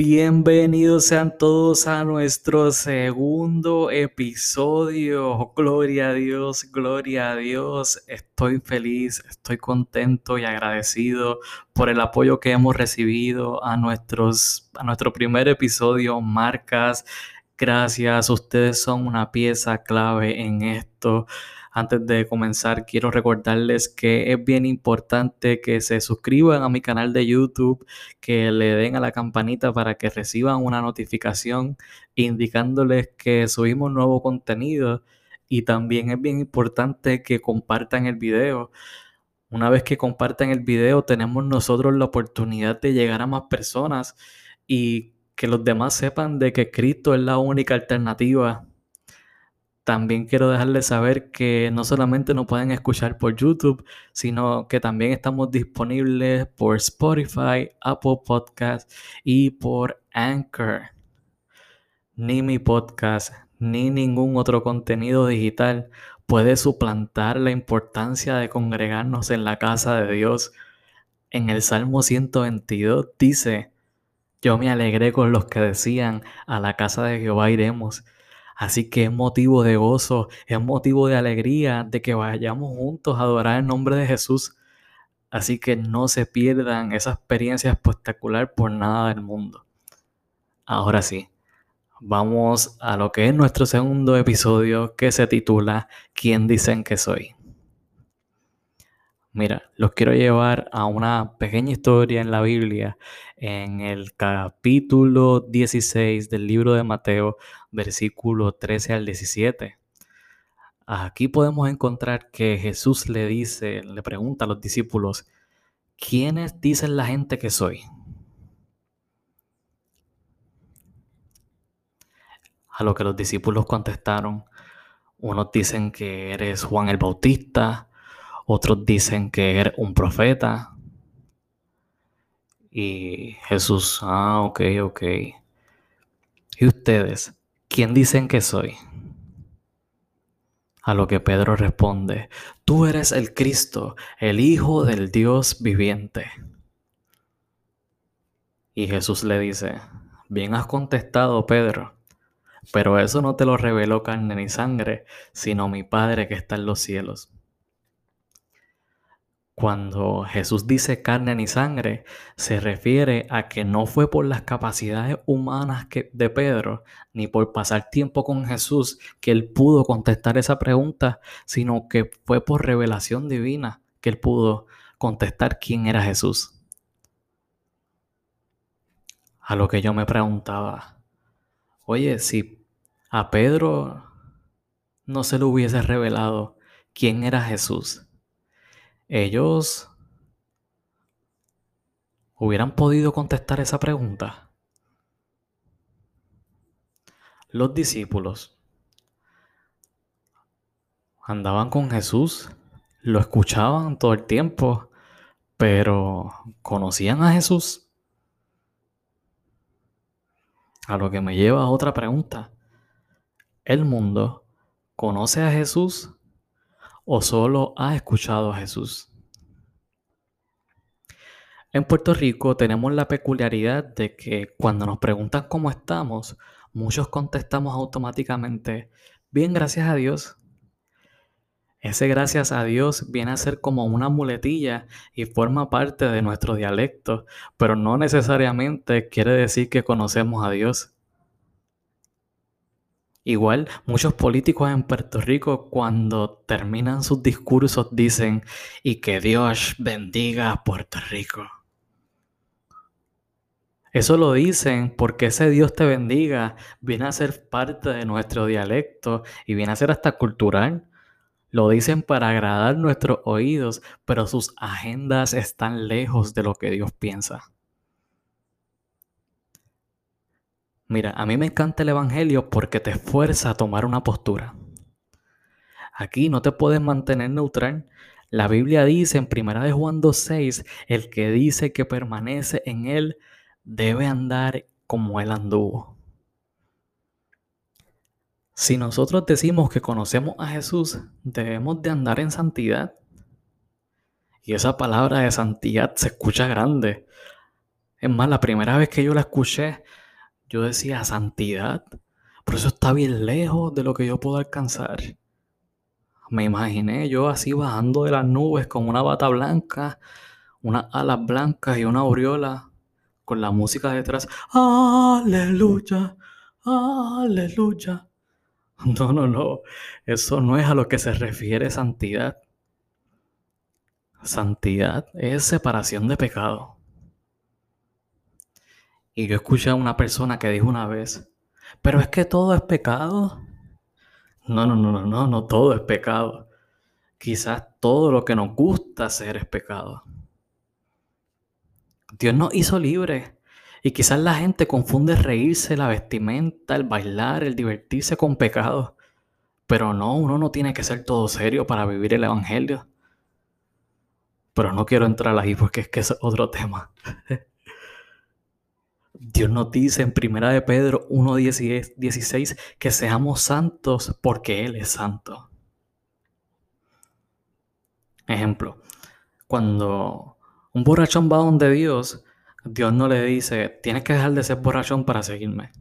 Bienvenidos sean todos a nuestro segundo episodio. Gloria a Dios, gloria a Dios. Estoy feliz, estoy contento y agradecido por el apoyo que hemos recibido a, nuestros, a nuestro primer episodio, Marcas. Gracias, ustedes son una pieza clave en esto. Antes de comenzar, quiero recordarles que es bien importante que se suscriban a mi canal de YouTube, que le den a la campanita para que reciban una notificación indicándoles que subimos nuevo contenido. Y también es bien importante que compartan el video. Una vez que compartan el video, tenemos nosotros la oportunidad de llegar a más personas y que los demás sepan de que Cristo es la única alternativa también quiero dejarles saber que no solamente nos pueden escuchar por YouTube, sino que también estamos disponibles por Spotify, Apple Podcast y por Anchor. Ni mi podcast, ni ningún otro contenido digital puede suplantar la importancia de congregarnos en la casa de Dios. En el Salmo 122 dice, yo me alegré con los que decían, a la casa de Jehová iremos. Así que es motivo de gozo, es motivo de alegría de que vayamos juntos a adorar el nombre de Jesús. Así que no se pierdan esa experiencia espectacular por nada del mundo. Ahora sí, vamos a lo que es nuestro segundo episodio que se titula ¿Quién dicen que soy? Mira, los quiero llevar a una pequeña historia en la Biblia, en el capítulo 16 del libro de Mateo, versículo 13 al 17. Aquí podemos encontrar que Jesús le dice, le pregunta a los discípulos, ¿quiénes dicen la gente que soy? A lo que los discípulos contestaron, unos dicen que eres Juan el Bautista, otros dicen que eres un profeta. Y Jesús, ah, ok, ok. ¿Y ustedes? ¿Quién dicen que soy? A lo que Pedro responde, tú eres el Cristo, el Hijo del Dios viviente. Y Jesús le dice, bien has contestado, Pedro, pero eso no te lo reveló carne ni sangre, sino mi Padre que está en los cielos. Cuando Jesús dice carne ni sangre, se refiere a que no fue por las capacidades humanas de Pedro, ni por pasar tiempo con Jesús, que él pudo contestar esa pregunta, sino que fue por revelación divina que él pudo contestar quién era Jesús. A lo que yo me preguntaba, oye, si a Pedro no se le hubiese revelado quién era Jesús, ellos hubieran podido contestar esa pregunta. Los discípulos andaban con Jesús, lo escuchaban todo el tiempo, pero ¿conocían a Jesús? A lo que me lleva a otra pregunta. ¿El mundo conoce a Jesús o solo ha escuchado a Jesús. En Puerto Rico tenemos la peculiaridad de que cuando nos preguntan cómo estamos, muchos contestamos automáticamente, bien, gracias a Dios. Ese gracias a Dios viene a ser como una muletilla y forma parte de nuestro dialecto, pero no necesariamente quiere decir que conocemos a Dios. Igual, muchos políticos en Puerto Rico cuando terminan sus discursos dicen y que Dios bendiga a Puerto Rico. Eso lo dicen porque ese Dios te bendiga viene a ser parte de nuestro dialecto y viene a ser hasta cultural. Lo dicen para agradar nuestros oídos, pero sus agendas están lejos de lo que Dios piensa. Mira, a mí me encanta el Evangelio porque te esfuerza a tomar una postura. Aquí no te puedes mantener neutral. La Biblia dice en 1 de Juan 2.6, el que dice que permanece en él debe andar como él anduvo. Si nosotros decimos que conocemos a Jesús, debemos de andar en santidad. Y esa palabra de santidad se escucha grande. Es más, la primera vez que yo la escuché, yo decía santidad. Pero eso está bien lejos de lo que yo puedo alcanzar. Me imaginé yo así bajando de las nubes con una bata blanca, unas alas blancas y una aureola con la música detrás. Aleluya, aleluya. No, no, no. Eso no es a lo que se refiere santidad. Santidad es separación de pecado. Y yo escuché a una persona que dijo una vez, pero es que todo es pecado. No, no, no, no, no, no todo es pecado. Quizás todo lo que nos gusta hacer es pecado. Dios nos hizo libres. Y quizás la gente confunde reírse, la vestimenta, el bailar, el divertirse con pecado. Pero no, uno no tiene que ser todo serio para vivir el Evangelio. Pero no quiero entrar ahí porque es que es otro tema. Dios nos dice en Primera de Pedro 1.16 que seamos santos porque Él es santo. Ejemplo, cuando un borrachón va donde Dios, Dios no le dice, tienes que dejar de ser borrachón para seguirme.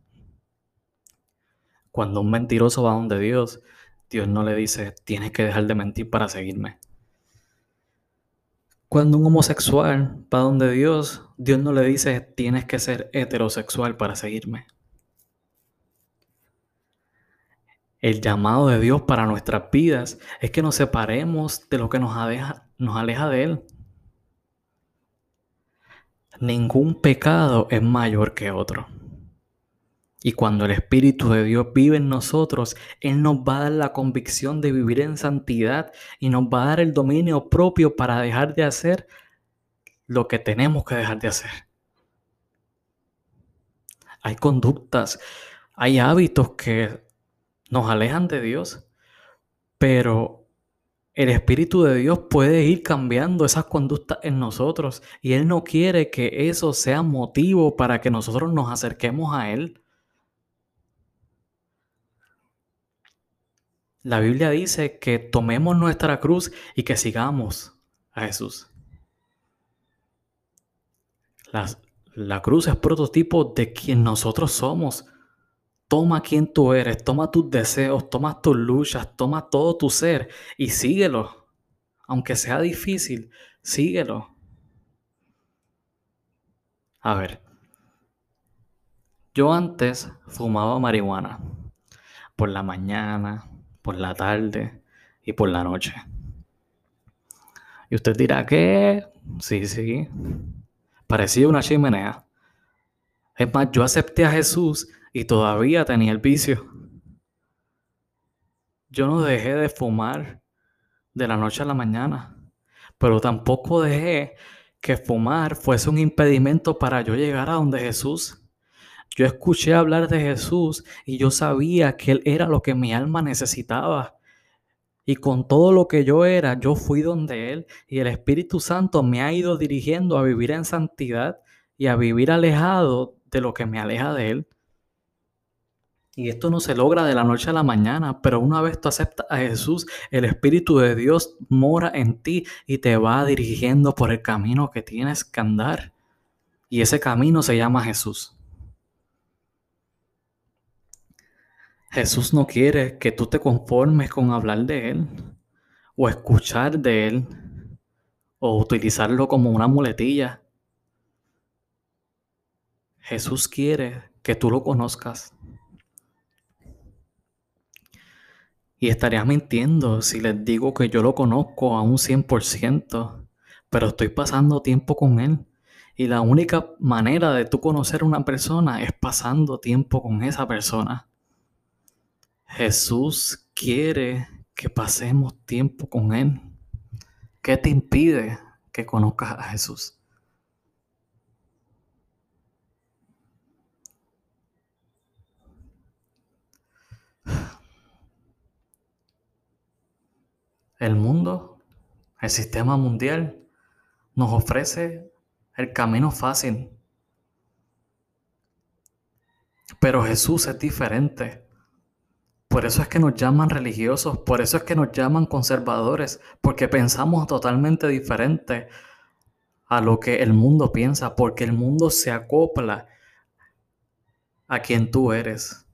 Cuando un mentiroso va donde Dios, Dios no le dice, tienes que dejar de mentir para seguirme. Cuando un homosexual va donde Dios, Dios no le dice tienes que ser heterosexual para seguirme. El llamado de Dios para nuestras vidas es que nos separemos de lo que nos aleja, nos aleja de Él. Ningún pecado es mayor que otro. Y cuando el Espíritu de Dios vive en nosotros, Él nos va a dar la convicción de vivir en santidad y nos va a dar el dominio propio para dejar de hacer lo que tenemos que dejar de hacer. Hay conductas, hay hábitos que nos alejan de Dios, pero el Espíritu de Dios puede ir cambiando esas conductas en nosotros y Él no quiere que eso sea motivo para que nosotros nos acerquemos a Él. La Biblia dice que tomemos nuestra cruz y que sigamos a Jesús. La, cruz es prototipo de quien nosotros somos. Toma quien tú eres, toma tus deseos, toma tus luchas, toma todo tu ser y síguelo. Aunque sea difícil, síguelo. A ver, yo antes fumaba marihuana por la mañana, por la tarde y por la noche. Y usted dirá que sí, sí, parecía una chimenea. Es más, yo acepté a Jesús y todavía tenía el vicio. Yo no dejé de fumar de la noche a la mañana, pero tampoco dejé que fumar fuese un impedimento para yo llegar a donde Jesús. Yo escuché hablar de Jesús y yo sabía que Él era lo que mi alma necesitaba. Y con todo lo que yo era, yo fui donde Él y el Espíritu Santo me ha ido dirigiendo a vivir en santidad y a vivir alejado de lo que me aleja de Él. Y esto no se logra de la noche a la mañana, pero una vez tú aceptas a Jesús, el Espíritu de Dios mora en ti y te va dirigiendo por el camino que tienes que andar. Y ese camino se llama Jesús. Jesús no quiere que tú te conformes con hablar de Él o escuchar de Él o utilizarlo como una muletilla. Jesús quiere que tú lo conozcas. Y estaría mintiendo si les digo que yo lo conozco a un 100%, pero estoy pasando tiempo con Él. Y la única manera de tú conocer a una persona es pasando tiempo con esa persona. Jesús quiere que pasemos tiempo con Él. ¿Qué te impide que conozcas a Jesús? El mundo, el sistema mundial, nos ofrece el camino fácil. Pero Jesús es diferente Por eso es que nos llaman religiosos, por eso es que nos llaman conservadores, porque pensamos totalmente diferente a lo que el mundo piensa, porque el mundo se acopla a quien tú eres.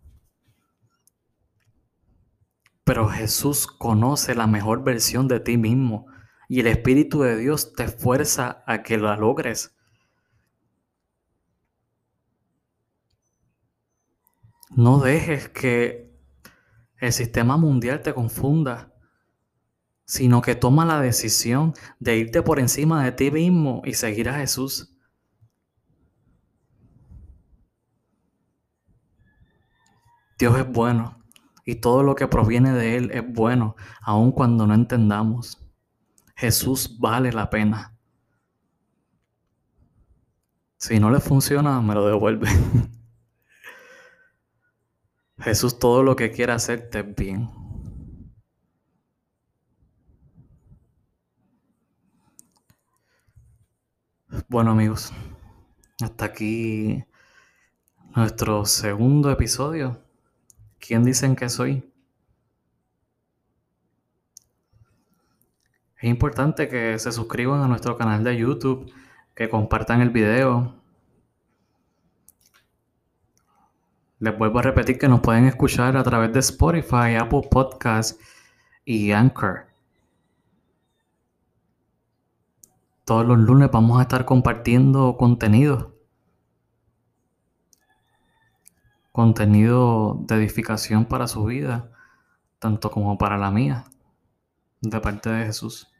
Pero Jesús conoce la mejor versión de ti mismo y el Espíritu de Dios te fuerza a que la logres. No dejes que el sistema mundial te confunda, sino que toma la decisión de irte por encima de ti mismo y seguir a Jesús. Dios es bueno y todo lo que proviene de Él es bueno, aun cuando no entendamos. Jesús vale la pena. Si no le funciona, me lo devuelve. Jesús todo lo que quiere hacerte es bien. Bueno amigos, hasta aquí nuestro segundo episodio. ¿Quién dicen que soy? Es importante que se suscriban a nuestro canal de YouTube, que compartan el video, Les vuelvo a repetir que nos pueden escuchar a través de Spotify, Apple Podcasts y Anchor. Todos los lunes vamos a estar compartiendo contenido. Contenido de edificación para su vida, tanto como para la mía, de parte de Jesús.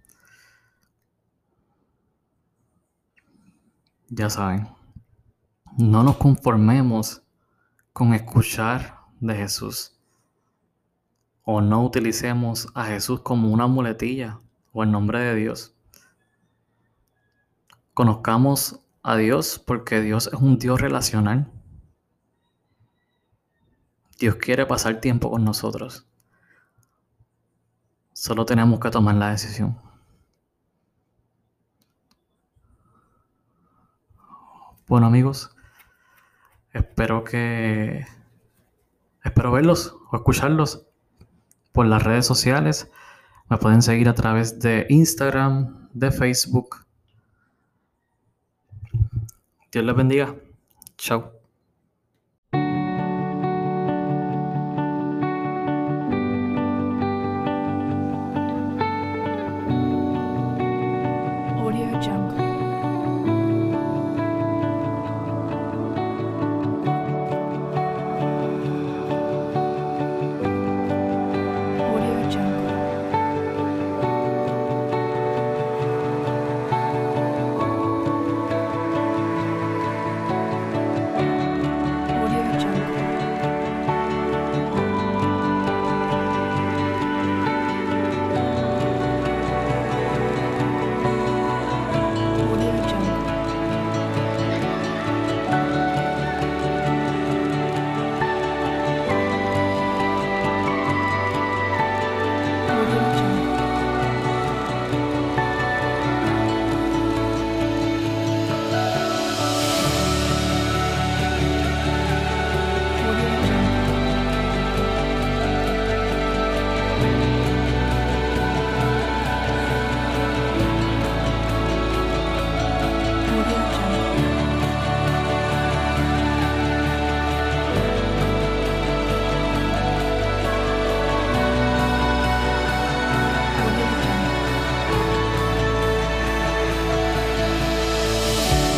Ya saben, no nos conformemos con escuchar de Jesús. O no utilicemos a Jesús como una muletilla o el nombre de Dios. Conozcamos a Dios porque Dios es un Dios relacional. Dios quiere pasar tiempo con nosotros. Solo tenemos que tomar la decisión. Bueno amigos, Espero que... Espero verlos o escucharlos por las redes sociales. Me pueden seguir a través de Instagram, de Facebook. Dios les bendiga. Chao.